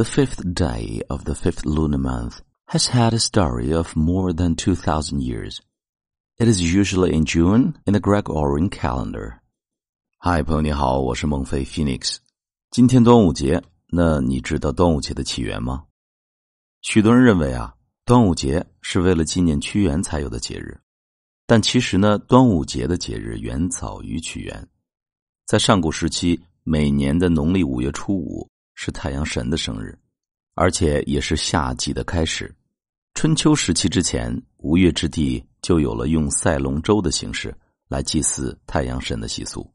The fifth day of the fifth lunar month has had a story of more than 2,000 years. It is usually in June in the Gregorian calendar. 嗨，朋友你好，我是孟非 Phoenix。今天端午节，那你知道端午节的起源吗？许多人认为啊，端午节是为了纪念屈原才有的节日，但其实呢，端午节的节日远早于屈原。在上古时期，每年的农历五月初五是太阳神的生日，而且也是夏季的开始。春秋时期之前，吴越之地就有了用赛龙舟的形式来祭祀太阳神的习俗。